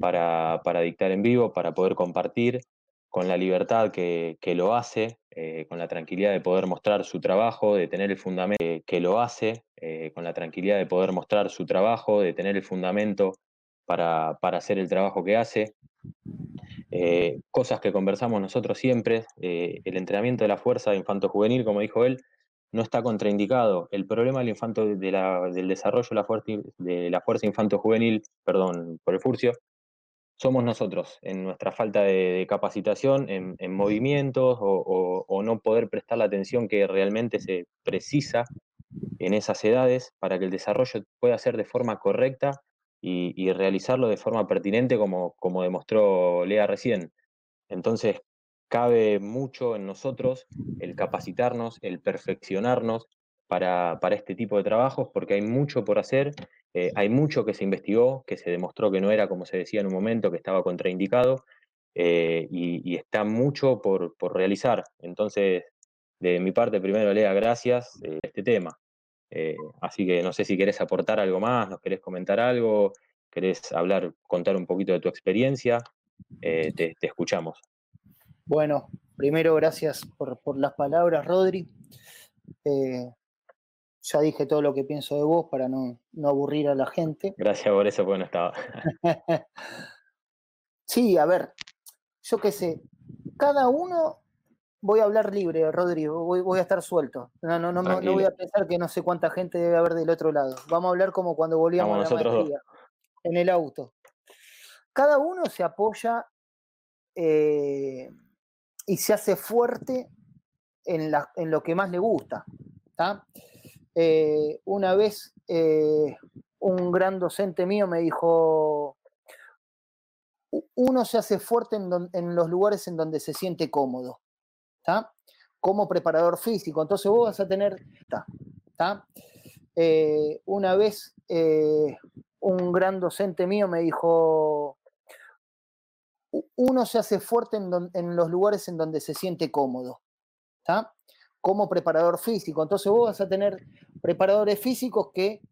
para, dictar en vivo, para poder compartir con la libertad que, lo hace, eh, con la tranquilidad de poder mostrar su trabajo, de tener el fundamento que, lo hace, eh, con la tranquilidad de poder mostrar su trabajo, de tener el fundamento para, para hacer el trabajo que hace. Eh, cosas que conversamos nosotros siempre, el entrenamiento de la fuerza infanto-juvenil, como dijo él, no está contraindicado. El problema del, infanto, de del desarrollo de la, fuerza, de la fuerza infanto-juvenil, perdón por el furcio, somos nosotros, en nuestra falta de, capacitación, en, movimientos o, no poder prestar la atención que realmente se precisa en esas edades para que el desarrollo pueda ser de forma correcta y, realizarlo de forma pertinente como, como demostró Lea recién. Entonces, cabe mucho en nosotros el capacitarnos, el perfeccionarnos para, para este tipo de trabajos, porque hay mucho por hacer, eh, hay mucho que se investigó, que se demostró que no era como se decía en un momento, que estaba contraindicado, eh, y, está mucho por, realizar. Entonces, de mi parte, primero, Lea, gracias eh, este tema. Eh, así que no sé si querés aportar algo más, nos querés comentar algo, querés hablar, contar un poquito de tu experiencia, te, escuchamos.
Bueno, primero gracias por, las palabras, Rodri. Ya dije todo lo que pienso de vos para no, no aburrir a la gente.
Gracias por eso, porque no estaba.
sí, a ver, yo qué sé, cada uno voy a hablar libre, Rodrigo, voy, a estar suelto. No, no, no, no, voy a pensar que no sé cuánta gente debe haber del otro lado. Vamos a hablar como cuando volvíamos a la maestría, en el auto. Cada uno se apoya eh, y se hace fuerte en, lo que más le gusta. Eh, una vez eh, un gran docente mío me dijo, uno se hace fuerte en los lugares en donde se siente cómodo. Como preparador físico. Entonces vos vas a tener, eh, una vez un gran docente mío me dijo, uno se hace fuerte en, los lugares en donde se siente cómodo, Como preparador físico. Entonces vos vas a tener preparadores físicos que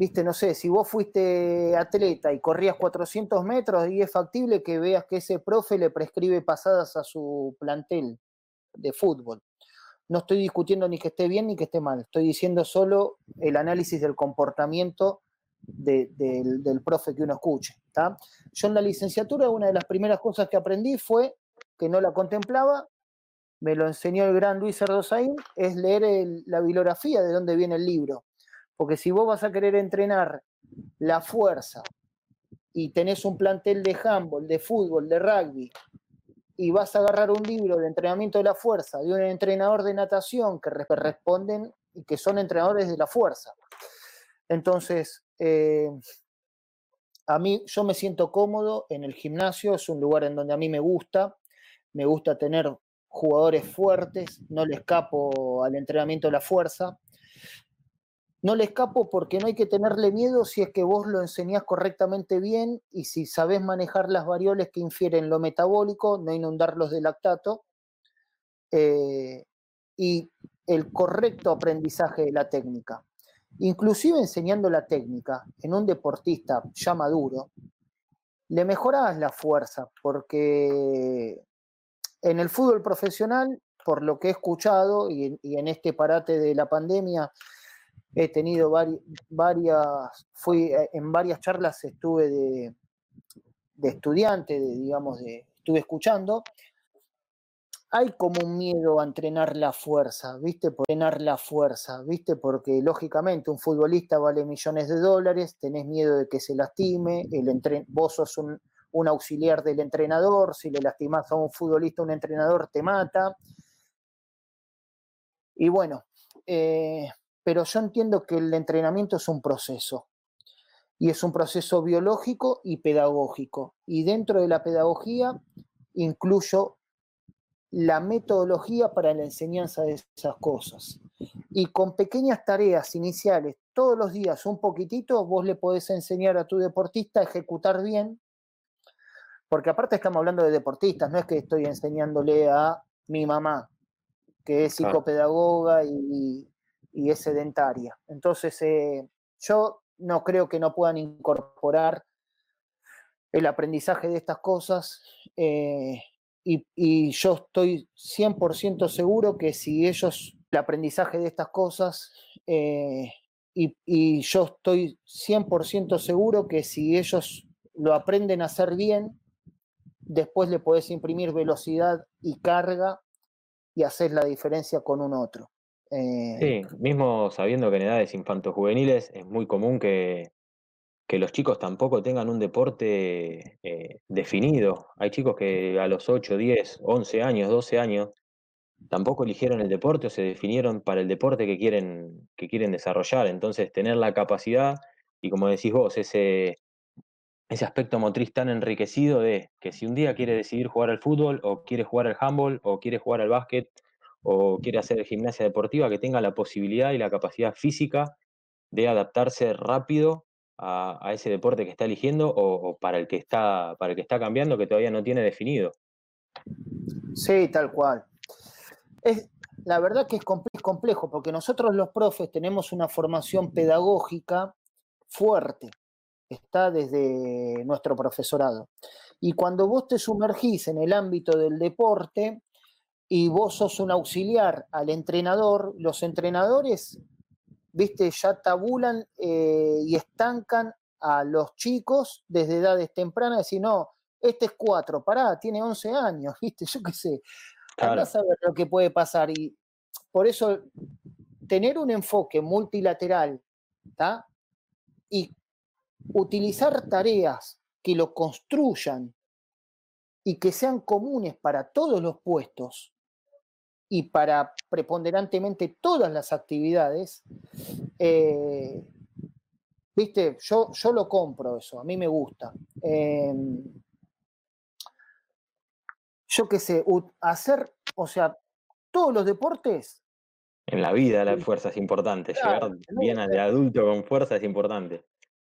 viste, no sé, si vos fuiste atleta y corrías 400 metros y es factible que veas que ese profe le prescribe pasadas a su plantel de fútbol. No estoy discutiendo ni que esté bien ni que esté mal, estoy diciendo solo el análisis del comportamiento del, profe que uno escuche. Yo en la licenciatura una de las primeras cosas que aprendí fue, que no la contemplaba, me lo enseñó el gran Luis Erdosaín, es leer la bibliografía de dónde viene el libro. Porque si vos vas a querer entrenar la fuerza y tenés un plantel de handball, de fútbol, de rugby, y vas a agarrar un libro de entrenamiento de la fuerza de un entrenador de natación que responden y que son entrenadores de la fuerza. Entonces, eh, a mí yo me siento cómodo en el gimnasio, es un lugar en donde a mí me gusta, me gusta tener jugadores fuertes, no le escapo al entrenamiento de la fuerza, no le escapo porque no hay que tenerle miedo si es que vos lo enseñás correctamente bien y si sabés manejar las variables que infieren lo metabólico, no inundarlos de lactato, eh, y el correcto aprendizaje de la técnica. Inclusive enseñando la técnica en un deportista ya maduro, le mejorás la fuerza, porque en el fútbol profesional, por lo que he escuchado y en este parate de la pandemia, he tenido varias, fui eh, en varias charlas, estuve de, estudiante, de, digamos, de, estuve escuchando. Hay como un miedo a entrenar la fuerza, ¿viste? Entrenar la fuerza, ¿viste? Porque lógicamente un futbolista vale millones de dólares, tenés miedo de que se lastime, el vos sos un, un auxiliar del entrenador, si le lastimás a un futbolista, un entrenador te mata. Y bueno, eh, pero yo entiendo que el entrenamiento es un proceso y es un proceso biológico y pedagógico. Y dentro de la pedagogía incluyo la metodología para la enseñanza de esas cosas. Y con pequeñas tareas iniciales, todos los días un poquitito, vos le podés enseñar a tu deportista a ejecutar bien, porque aparte estamos hablando de deportistas, no es que estoy enseñándole a mi mamá, que es psicopedagoga y, es sedentaria. Entonces, eh, yo no creo que no puedan incorporar el aprendizaje de estas cosas eh, y, yo estoy 100% seguro que si ellos, el aprendizaje de estas cosas, eh, y, y, yo estoy 100% seguro que si ellos lo aprenden a hacer bien, después le podés imprimir velocidad y carga y hacer la diferencia con un otro.
Eh, sí, mismo sabiendo que en edades infanto-juveniles es muy común que, que, los chicos tampoco tengan un deporte eh, definido. Hay chicos que a los 8, 10, 11 años, 12 años, tampoco eligieron el deporte o se definieron para el deporte que quieren, que quieren desarrollar. Entonces, tener la capacidad y como decís vos, ese, ese aspecto motriz tan enriquecido de que si un día quiere decidir jugar al fútbol o quiere jugar al handball o quiere jugar al básquet o quiere hacer gimnasia deportiva, que tenga la posibilidad y la capacidad física de adaptarse rápido a, ese deporte que está eligiendo o, para, el que está, para el que está cambiando que todavía no tiene definido.
Sí, tal cual. Es, la verdad que es complejo porque nosotros los profes tenemos una formación pedagógica fuerte está desde nuestro profesorado. Y cuando vos te sumergís en el ámbito del deporte y vos sos un auxiliar al entrenador, los entrenadores, viste, ya tabulan eh, y estancan a los chicos desde edades tempranas, decir, no, este es cuatro, pará, tiene 11 años, viste, yo qué sé. Claro. saber lo que puede pasar. Y por eso tener un enfoque multilateral, ¿está? Y utilizar tareas que lo construyan y que sean comunes para todos los puestos y para preponderantemente todas las actividades, eh, viste, yo, yo lo compro eso, a mí me gusta. Em, yo qué sé, hacer, o sea, todos los deportes.
En la vida la fuerza es importante, llegar bien de adulto con fuerza es importante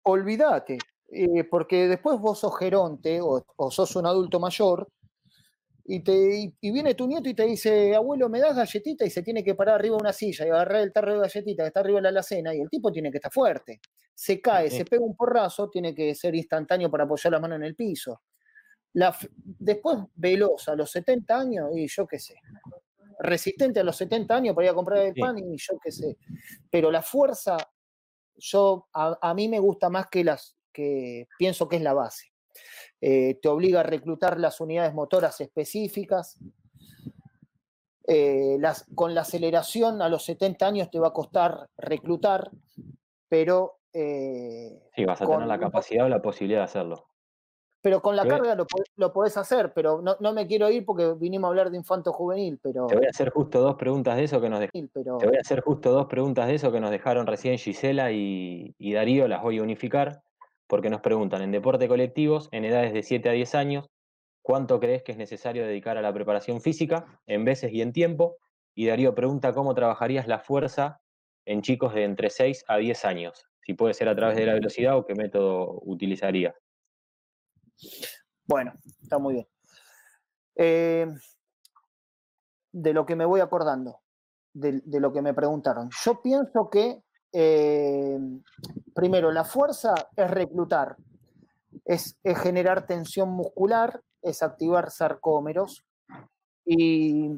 olvídate, eh, porque después vos sos geronte o, sos un adulto mayor y, te, y, viene tu nieto y te dice, abuelo, ¿me das galletita? Y se tiene que parar arriba de una silla y agarrar el tarro de galletita que está arriba de la alacena y el tipo tiene que estar fuerte. Se cae, se pega un porrazo, tiene que ser instantáneo para apoyar la mano en el piso. La, después, veloz a los 70 años, y yo qué sé. Resistente a los 70 años para ir a comprar el pan, y yo qué sé. Pero la fuerza yo, a, mí me gusta más que las que pienso que es la base. Eh, te obliga a reclutar las unidades motoras específicas. Eh, las, con la aceleración a los 70 años te va a costar reclutar, pero...
Eh, sí, vas a tener la capacidad o la posibilidad de hacerlo.
Pero con la carga lo, lo, podés hacer, pero no, no, me quiero ir porque vinimos a hablar de infanto juvenil, pero.
Te voy a hacer justo dos preguntas de eso que nos dejaron. Te voy a hacer justo dos preguntas de eso que nos dejaron recién Gisela y, Darío, las voy a unificar, porque nos preguntan en deporte colectivos, en edades de 7 a 10 años, ¿cuánto crees que es necesario dedicar a la preparación física, en veces y en tiempo? Y Darío pregunta cómo trabajarías la fuerza en chicos de entre 6 a 10 años, si puede ser a través de la velocidad o qué método utilizarías.
Bueno, está muy bien. Eh, de lo que me voy acordando, de, lo que me preguntaron. Yo pienso que, eh, primero, la fuerza es reclutar, es, generar tensión muscular, es activar sarcómeros. Y,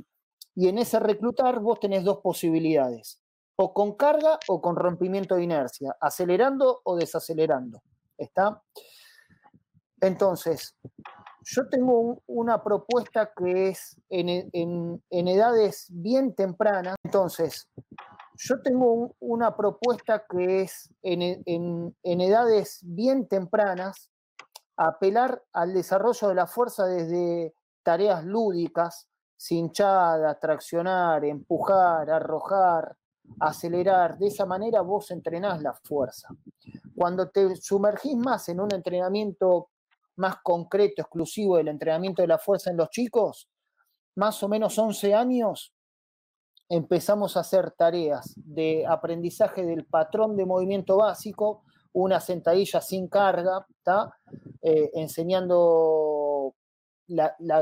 y en ese reclutar vos tenés dos posibilidades, o con carga o con rompimiento de inercia, acelerando o desacelerando. ¿Está? Entonces, yo tengo una propuesta que es en, edades bien tempranas. Entonces, yo tengo una propuesta que es en, edades bien tempranas apelar al desarrollo de la fuerza desde tareas lúdicas, cinchada, traccionar, empujar, arrojar, acelerar. De esa manera vos entrenás la fuerza. Cuando te sumergís más en un entrenamiento más concreto, exclusivo del entrenamiento de la fuerza en los chicos, más o menos 11 años, empezamos a hacer tareas de aprendizaje del patrón de movimiento básico, una sentadilla sin carga, eh, enseñando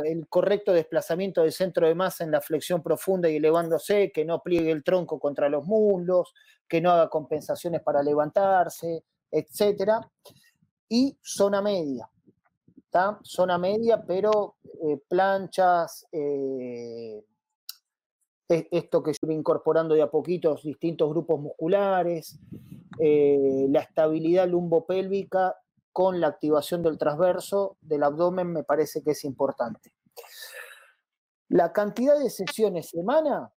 el correcto desplazamiento del centro de masa en la flexión profunda y elevándose, que no pliegue el tronco contra los muslos, que no haga compensaciones para levantarse, etc. Y zona media. Zona media, pero eh, planchas, eh, esto que yo voy incorporando de a poquitos distintos grupos musculares, eh, la estabilidad lumbopélvica con la activación del transverso del abdomen me parece que es importante. La cantidad de sesiones semana,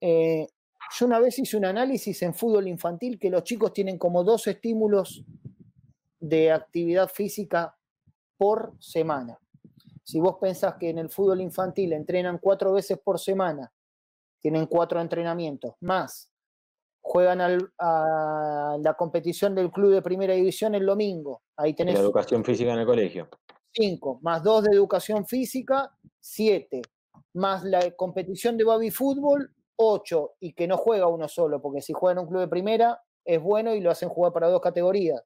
yo una vez hice un análisis en fútbol infantil que los chicos tienen como dos estímulos de actividad física por semana. Si vos pensás que en el fútbol infantil entrenan cuatro veces por semana, tienen cuatro entrenamientos, más juegan a la competición del club de primera división el domingo. Ahí tenés.
La educación física en el colegio.
Cinco, más dos de educación física, siete. Más la competición de baby fútbol, ocho. Y que no juega uno solo, porque si juega en un club de primera, es bueno y lo hacen jugar para dos categorías.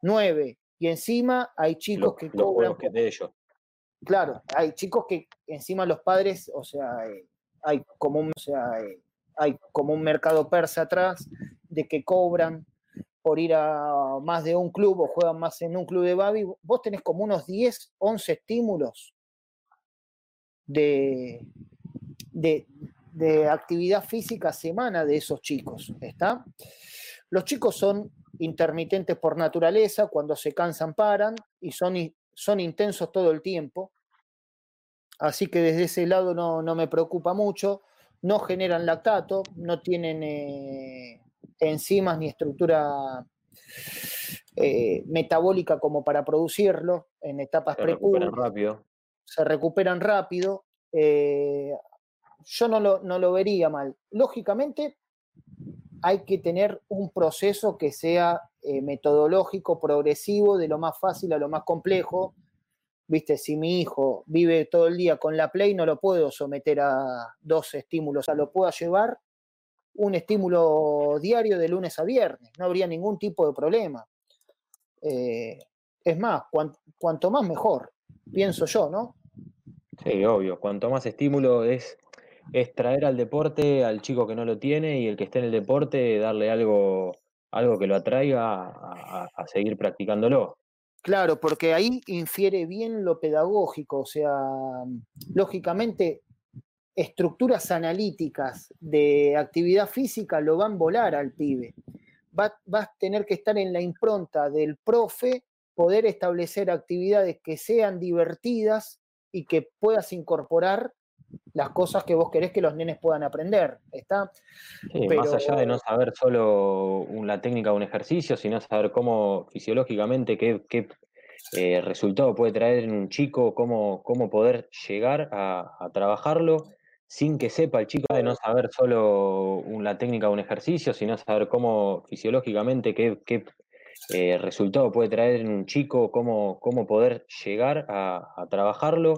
Nueve. Y encima hay chicos que
cobran. que de ellos.
Claro, hay chicos que encima los padres, o sea, eh, hay como un, o sea, eh, hay como un mercado persa atrás de que cobran por ir a más de un club o juegan más en un club de Babi, vos tenés como unos 10, 11 estímulos de, de, de actividad física semana de esos chicos, ¿está? Los chicos son intermitentes por naturaleza, cuando se cansan paran y son, son intensos todo el tiempo. Así que desde ese lado no, no me preocupa mucho no generan lactato, no tienen eh, enzimas ni estructura eh, metabólica como para producirlo en etapas
se recuperan rápido.
Se recuperan rápido. Eh, yo no lo, no lo vería mal. Lógicamente, hay que tener un proceso que sea metodológico, progresivo, de lo más fácil a lo más complejo viste, si mi hijo vive todo el día con la Play, no lo puedo someter a dos estímulos, o sea, lo puedo llevar un estímulo diario de lunes a viernes, no habría ningún tipo de problema. Eh, es más, cuanto más mejor, pienso yo, ¿no?
Sí, obvio, cuanto más estímulo es, es traer al deporte al chico que no lo tiene y el que esté en el deporte darle algo, algo que lo atraiga a seguir practicándolo.
Claro, porque ahí infiere bien lo pedagógico, o sea, lógicamente estructuras analíticas de actividad física lo van a volar al pibe. Va, a tener que estar en la impronta del profe, poder establecer actividades que sean divertidas y que puedas incorporar las cosas que vos querés que los nenes puedan aprender. ¿está?
Más allá de no saber solo la técnica de un ejercicio, sino saber cómo fisiológicamente, qué, eh, resultado puede traer en un chico, cómo, cómo poder llegar a, trabajarlo sin que sepa el chico de no saber solo la técnica de un ejercicio, sino saber cómo fisiológicamente, qué, eh, resultado puede traer en un chico, cómo, cómo poder llegar a trabajarlo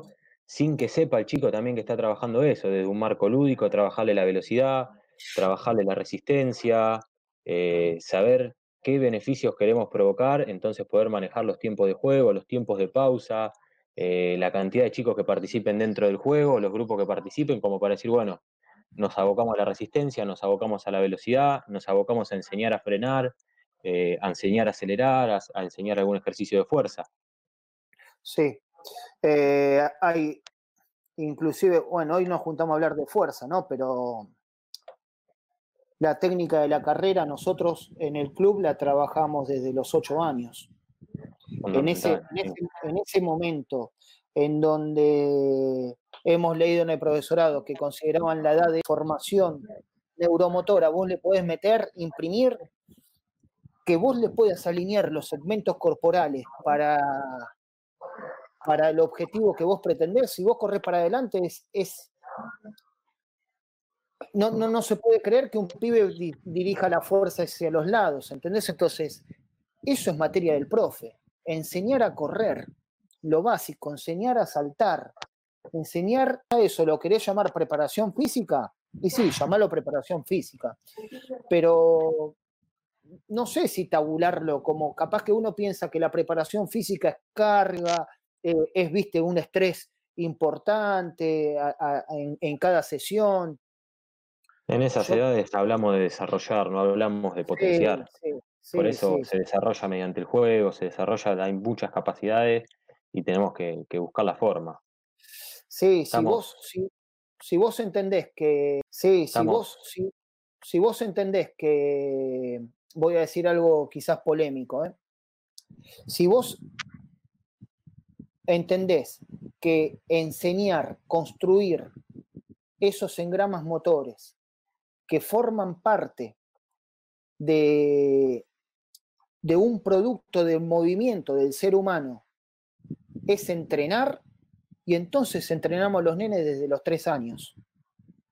sin que sepa el chico también que está trabajando eso, desde un marco lúdico, trabajarle la velocidad, trabajarle la resistencia, eh, saber qué beneficios queremos provocar, entonces poder manejar los tiempos de juego, los tiempos de pausa, eh, la cantidad de chicos que participen dentro del juego, los grupos que participen, como para decir, bueno, nos abocamos a la resistencia, nos abocamos a la velocidad, nos abocamos a enseñar a frenar, eh, a enseñar a acelerar, a enseñar algún ejercicio de fuerza.
Sí, eh, hay, inclusive, bueno, hoy nos juntamos a hablar de fuerza, ¿no? Pero la técnica de la carrera nosotros en el club la trabajamos desde los ocho años. En ese, en ese, momento en donde hemos leído en el profesorado que consideraban la edad de formación neuromotora, vos le podés meter, imprimir, que vos le puedas alinear los segmentos corporales para para el objetivo que vos pretendés, si vos corres para adelante, es, no, no, no, se puede creer que un pibe dirija la fuerza hacia los lados, ¿entendés? Entonces, eso es materia del profe. Enseñar a correr, lo básico, enseñar a saltar, enseñar a eso, ¿lo querés llamar preparación física? Y sí, llamarlo preparación física. Pero no sé si tabularlo como capaz que uno piensa que la preparación física es carga, eh, es, viste, un estrés importante en, cada sesión.
En esas edades hablamos de desarrollar, no hablamos de potenciar. Por eso se desarrolla mediante el juego, se desarrolla, hay muchas capacidades y tenemos que, buscar la forma.
Sí, si vos, si, vos entendés que. Sí, si vos, si, vos entendés que. Voy a decir algo quizás polémico, ¿eh? Si vos entendés que enseñar, construir esos engramas motores que forman parte de, de un producto de movimiento del ser humano es entrenar, y entonces entrenamos a los nenes desde los tres años.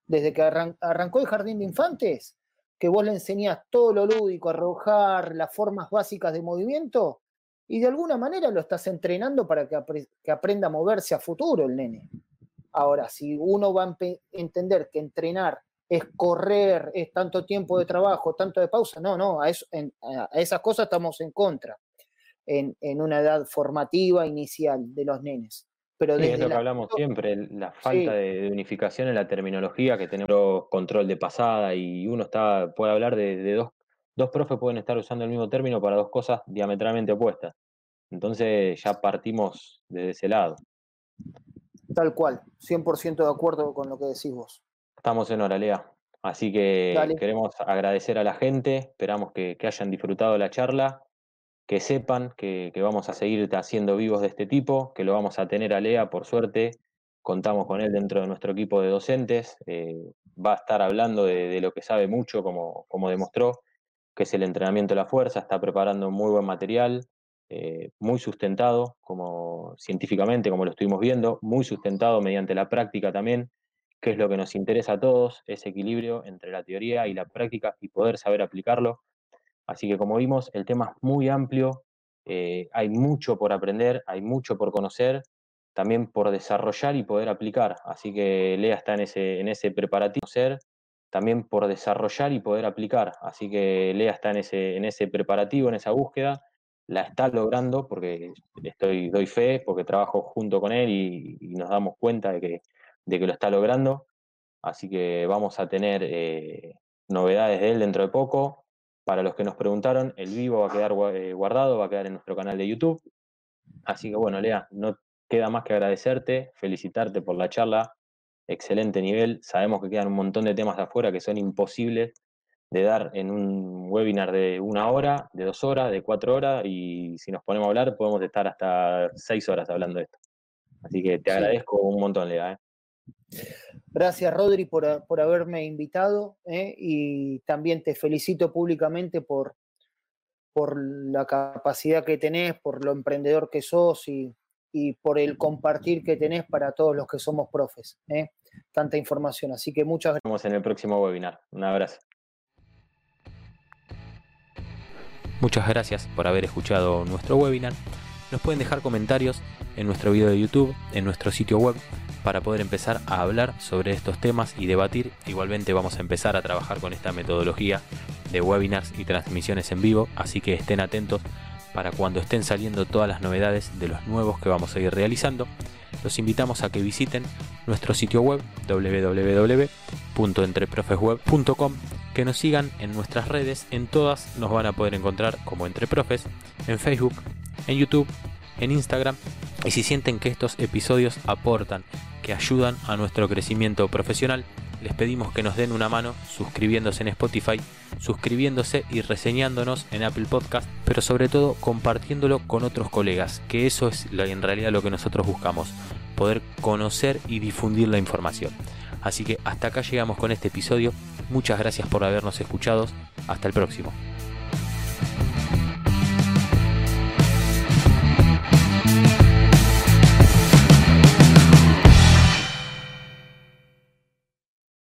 Desde que arrancó el jardín de infantes, que vos le enseñás todo lo lúdico, arrojar las formas básicas de movimiento, y de alguna manera lo estás entrenando para que, que aprenda a moverse a futuro el nene. Ahora, si uno va a entender que entrenar es correr, es tanto tiempo de trabajo, tanto de pausa, no, no, a, eso, a esas cosas estamos en contra en, en, una edad formativa inicial de los nenes.
Pero es lo que hablamos siempre, la falta de, unificación en la terminología, que tenemos control de pasada y uno está puede hablar de dos dos profes pueden estar usando el mismo término para dos cosas diametralmente opuestas. Entonces ya partimos desde ese lado.
Tal cual, 100% de acuerdo con lo que decís vos.
Estamos en hora, Lea. Así que queremos agradecer a la gente, esperamos que, hayan disfrutado la charla, que sepan que, vamos a seguir haciendo vivos de este tipo, que lo vamos a tener a Lea, por suerte, contamos con él dentro de nuestro equipo de docentes, eh, va a estar hablando de, lo que sabe mucho, como, como demostró, que es el entrenamiento de la fuerza, está preparando muy buen material, eh, muy sustentado como científicamente, como lo estuvimos viendo, muy sustentado mediante la práctica también, que es lo que nos interesa a todos, ese equilibrio entre la teoría y la práctica y poder saber aplicarlo. Así que como vimos, el tema es muy amplio, eh, hay mucho por aprender, hay mucho por conocer, también por desarrollar y poder aplicar. Así que Lea está en ese, en ese preparativo, ser también por desarrollar y poder aplicar. Así que Lea está en ese, en ese preparativo, en esa búsqueda, la está logrando porque estoy, doy fe, porque trabajo junto con él y, nos damos cuenta de que, de que, lo está logrando. Así que vamos a tener eh, novedades de él dentro de poco. Para los que nos preguntaron, el vivo va a quedar eh, guardado, va a quedar en nuestro canal de YouTube. Así que bueno, Lea, no queda más que agradecerte, felicitarte por la charla, excelente nivel. Sabemos que quedan un montón de temas de afuera que son imposibles de dar en un webinar de una hora, de dos horas, de cuatro horas, y si nos ponemos a hablar podemos estar hasta seis horas hablando de esto. Así que te agradezco un montón, Lea. ¿eh?
Gracias, Rodri, por, haberme invitado ¿eh? y también te felicito públicamente por, por la capacidad que tenés, por lo emprendedor que sos y, y por el compartir que tenés para todos los que somos profes. ¿eh? Tanta información. Así que muchas gracias.
Nos vemos en el próximo webinar. Un abrazo.
Muchas gracias por haber escuchado nuestro webinar. Nos pueden dejar comentarios en nuestro video de YouTube, en nuestro sitio web, para poder empezar a hablar sobre estos temas y debatir. Igualmente vamos a empezar a trabajar con esta metodología de webinars y transmisiones en vivo, así que estén atentos para cuando estén saliendo todas las novedades de los nuevos que vamos a ir realizando. Los invitamos a que visiten nuestro sitio web www.entreprofesweb.com, que nos sigan en nuestras redes, en todas nos van a poder encontrar como Entreprofes, en Facebook, en YouTube, en Instagram, y si sienten que estos episodios aportan, que ayudan a nuestro crecimiento profesional, les pedimos que nos den una mano suscribiéndose en Spotify, suscribiéndose y reseñándonos en Apple Podcast, pero sobre todo compartiéndolo con otros colegas, que eso es en realidad lo que nosotros buscamos, poder conocer y difundir la información. Así que hasta acá llegamos con este episodio, muchas gracias por habernos escuchado, hasta el próximo.